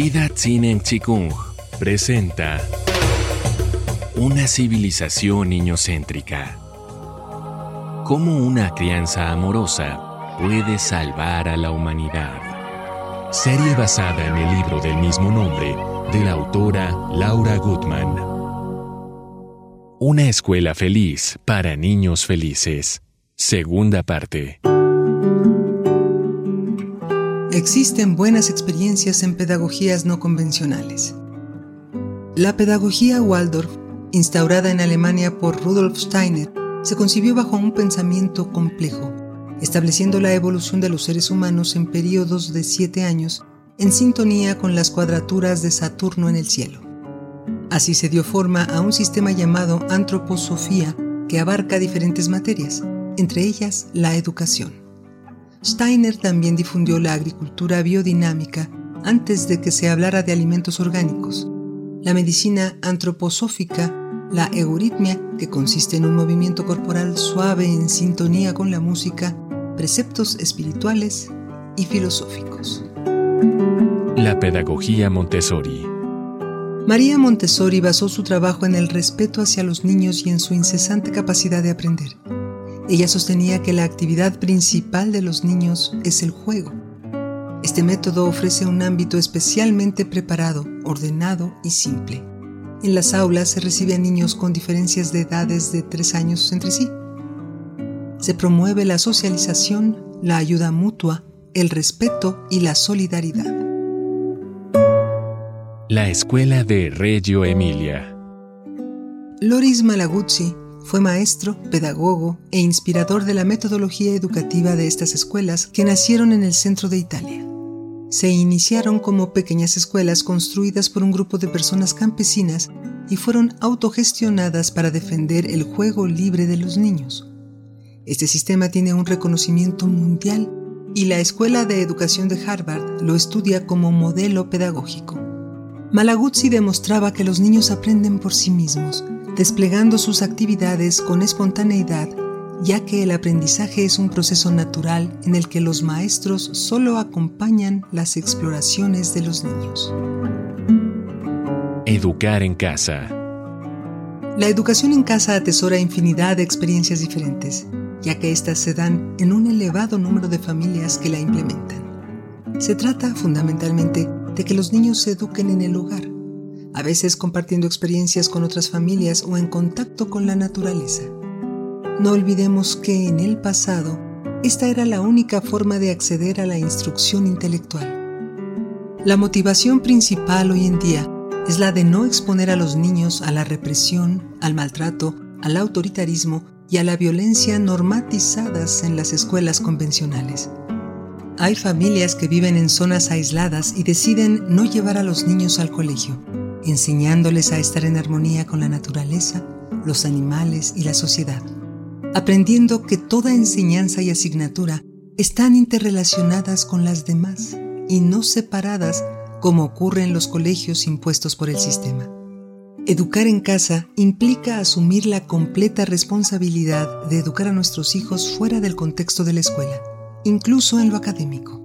Vida Tsinen Chikung presenta Una civilización niñocéntrica. Cómo una crianza amorosa puede salvar a la humanidad. Serie basada en el libro del mismo nombre de la autora Laura Gutman. Una escuela feliz para niños felices. Segunda parte. Existen buenas experiencias en pedagogías no convencionales. La pedagogía Waldorf, instaurada en Alemania por Rudolf Steiner, se concibió bajo un pensamiento complejo, estableciendo la evolución de los seres humanos en periodos de siete años en sintonía con las cuadraturas de Saturno en el cielo. Así se dio forma a un sistema llamado antroposofía que abarca diferentes materias, entre ellas la educación. Steiner también difundió la agricultura biodinámica antes de que se hablara de alimentos orgánicos, la medicina antroposófica, la euritmia, que consiste en un movimiento corporal suave en sintonía con la música, preceptos espirituales y filosóficos. La pedagogía Montessori. María Montessori basó su trabajo en el respeto hacia los niños y en su incesante capacidad de aprender. Ella sostenía que la actividad principal de los niños es el juego. Este método ofrece un ámbito especialmente preparado, ordenado y simple. En las aulas se recibe a niños con diferencias de edades de tres años entre sí. Se promueve la socialización, la ayuda mutua, el respeto y la solidaridad. La Escuela de Reggio Emilia. Loris Malaguzzi fue maestro, pedagogo e inspirador de la metodología educativa de estas escuelas que nacieron en el centro de Italia. Se iniciaron como pequeñas escuelas construidas por un grupo de personas campesinas y fueron autogestionadas para defender el juego libre de los niños. Este sistema tiene un reconocimiento mundial y la Escuela de Educación de Harvard lo estudia como modelo pedagógico. Malaguzzi demostraba que los niños aprenden por sí mismos desplegando sus actividades con espontaneidad, ya que el aprendizaje es un proceso natural en el que los maestros solo acompañan las exploraciones de los niños. Educar en casa. La educación en casa atesora infinidad de experiencias diferentes, ya que éstas se dan en un elevado número de familias que la implementan. Se trata fundamentalmente de que los niños se eduquen en el hogar, a veces compartiendo experiencias con otras familias o en contacto con la naturaleza. No olvidemos que en el pasado esta era la única forma de acceder a la instrucción intelectual. La motivación principal hoy en día es la de no exponer a los niños a la represión, al maltrato, al autoritarismo y a la violencia normatizadas en las escuelas convencionales. Hay familias que viven en zonas aisladas y deciden no llevar a los niños al colegio enseñándoles a estar en armonía con la naturaleza, los animales y la sociedad, aprendiendo que toda enseñanza y asignatura están interrelacionadas con las demás y no separadas como ocurre en los colegios impuestos por el sistema. Educar en casa implica asumir la completa responsabilidad de educar a nuestros hijos fuera del contexto de la escuela, incluso en lo académico.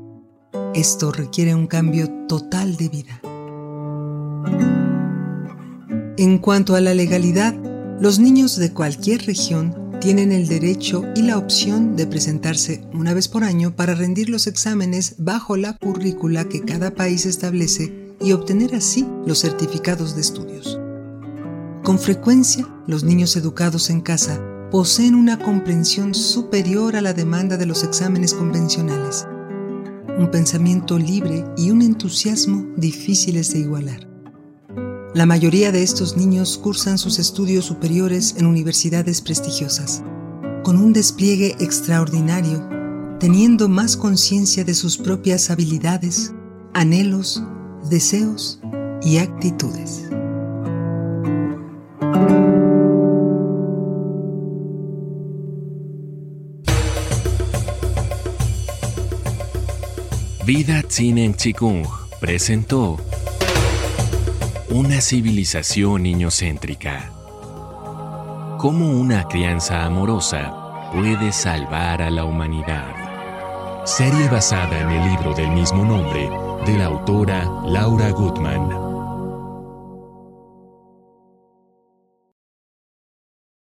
Esto requiere un cambio total de vida. En cuanto a la legalidad, los niños de cualquier región tienen el derecho y la opción de presentarse una vez por año para rendir los exámenes bajo la currícula que cada país establece y obtener así los certificados de estudios. Con frecuencia, los niños educados en casa poseen una comprensión superior a la demanda de los exámenes convencionales, un pensamiento libre y un entusiasmo difíciles de igualar. La mayoría de estos niños cursan sus estudios superiores en universidades prestigiosas, con un despliegue extraordinario, teniendo más conciencia de sus propias habilidades, anhelos, deseos y actitudes. Vida Tsinen Chikung presentó una civilización niñocéntrica. Cómo una crianza amorosa puede salvar a la humanidad. serie basada en el libro del mismo nombre de la autora Laura Gutman.